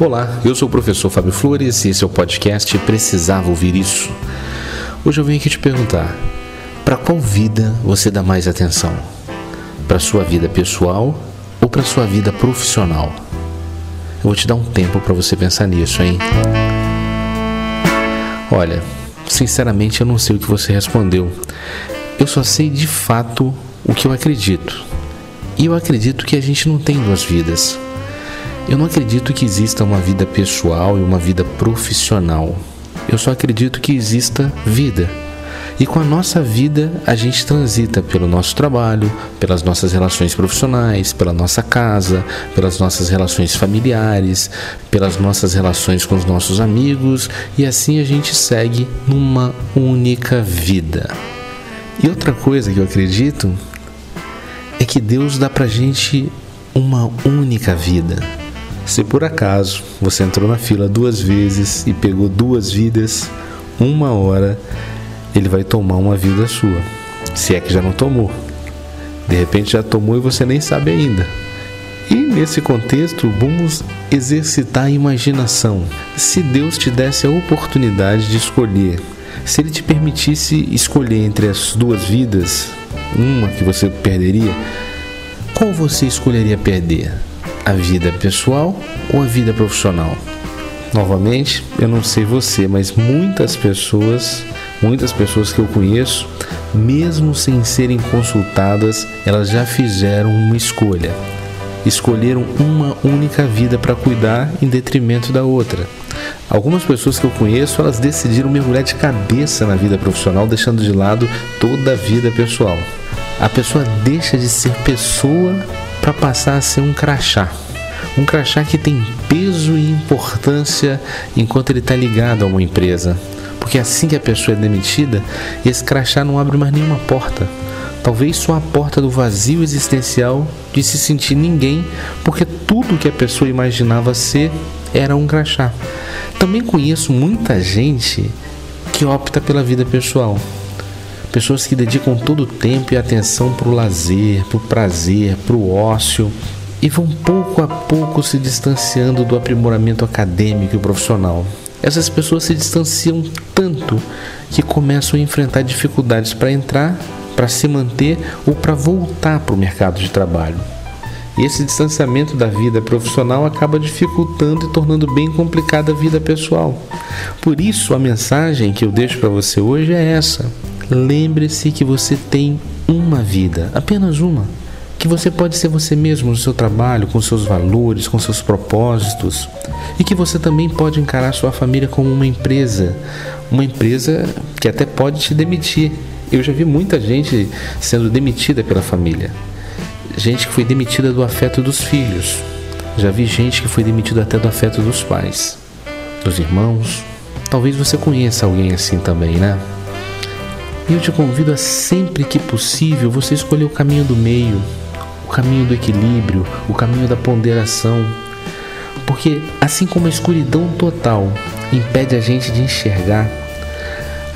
Olá, eu sou o professor Fábio Flores e esse é o podcast Precisava Ouvir Isso. Hoje eu venho aqui te perguntar: para qual vida você dá mais atenção? Para sua vida pessoal ou para sua vida profissional? Eu vou te dar um tempo para você pensar nisso, hein? Olha, sinceramente eu não sei o que você respondeu. Eu só sei de fato o que eu acredito. E eu acredito que a gente não tem duas vidas. Eu não acredito que exista uma vida pessoal e uma vida profissional. Eu só acredito que exista vida. E com a nossa vida, a gente transita pelo nosso trabalho, pelas nossas relações profissionais, pela nossa casa, pelas nossas relações familiares, pelas nossas relações com os nossos amigos, e assim a gente segue numa única vida. E outra coisa que eu acredito é que Deus dá pra gente uma única vida. Se por acaso você entrou na fila duas vezes e pegou duas vidas, uma hora ele vai tomar uma vida sua. Se é que já não tomou. De repente já tomou e você nem sabe ainda. E nesse contexto, vamos exercitar a imaginação. Se Deus te desse a oportunidade de escolher, se Ele te permitisse escolher entre as duas vidas, uma que você perderia, qual você escolheria perder? A vida pessoal ou a vida profissional? Novamente, eu não sei você, mas muitas pessoas, muitas pessoas que eu conheço, mesmo sem serem consultadas, elas já fizeram uma escolha. Escolheram uma única vida para cuidar em detrimento da outra. Algumas pessoas que eu conheço, elas decidiram mergulhar de cabeça na vida profissional, deixando de lado toda a vida pessoal. A pessoa deixa de ser pessoa para passar a ser um crachá. Um crachá que tem peso e importância enquanto ele está ligado a uma empresa. Porque assim que a pessoa é demitida, esse crachá não abre mais nenhuma porta. Talvez só a porta do vazio existencial de se sentir ninguém, porque tudo que a pessoa imaginava ser era um crachá. Também conheço muita gente que opta pela vida pessoal. Pessoas que dedicam todo o tempo e atenção para o lazer, para o prazer, para o ócio e vão pouco a pouco se distanciando do aprimoramento acadêmico e profissional. Essas pessoas se distanciam tanto que começam a enfrentar dificuldades para entrar, para se manter ou para voltar para o mercado de trabalho. E esse distanciamento da vida profissional acaba dificultando e tornando bem complicada a vida pessoal. Por isso, a mensagem que eu deixo para você hoje é essa: lembre-se que você tem uma vida, apenas uma. Que você pode ser você mesmo no seu trabalho, com seus valores, com seus propósitos. E que você também pode encarar sua família como uma empresa. Uma empresa que até pode te demitir. Eu já vi muita gente sendo demitida pela família gente que foi demitida do afeto dos filhos. Já vi gente que foi demitida até do afeto dos pais, dos irmãos. Talvez você conheça alguém assim também, né? E eu te convido a sempre que possível você escolher o caminho do meio, o caminho do equilíbrio, o caminho da ponderação. Porque assim como a escuridão total impede a gente de enxergar,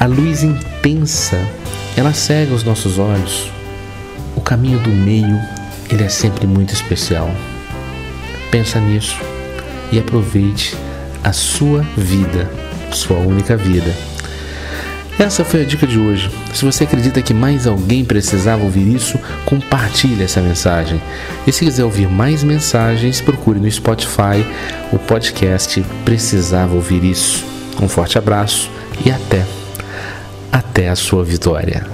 a luz intensa, ela cega os nossos olhos. O caminho do meio ele é sempre muito especial. Pensa nisso e aproveite a sua vida, sua única vida. Essa foi a dica de hoje. Se você acredita que mais alguém precisava ouvir isso, compartilhe essa mensagem. E se quiser ouvir mais mensagens, procure no Spotify o podcast Precisava Ouvir Isso. Um forte abraço e até, até a sua vitória.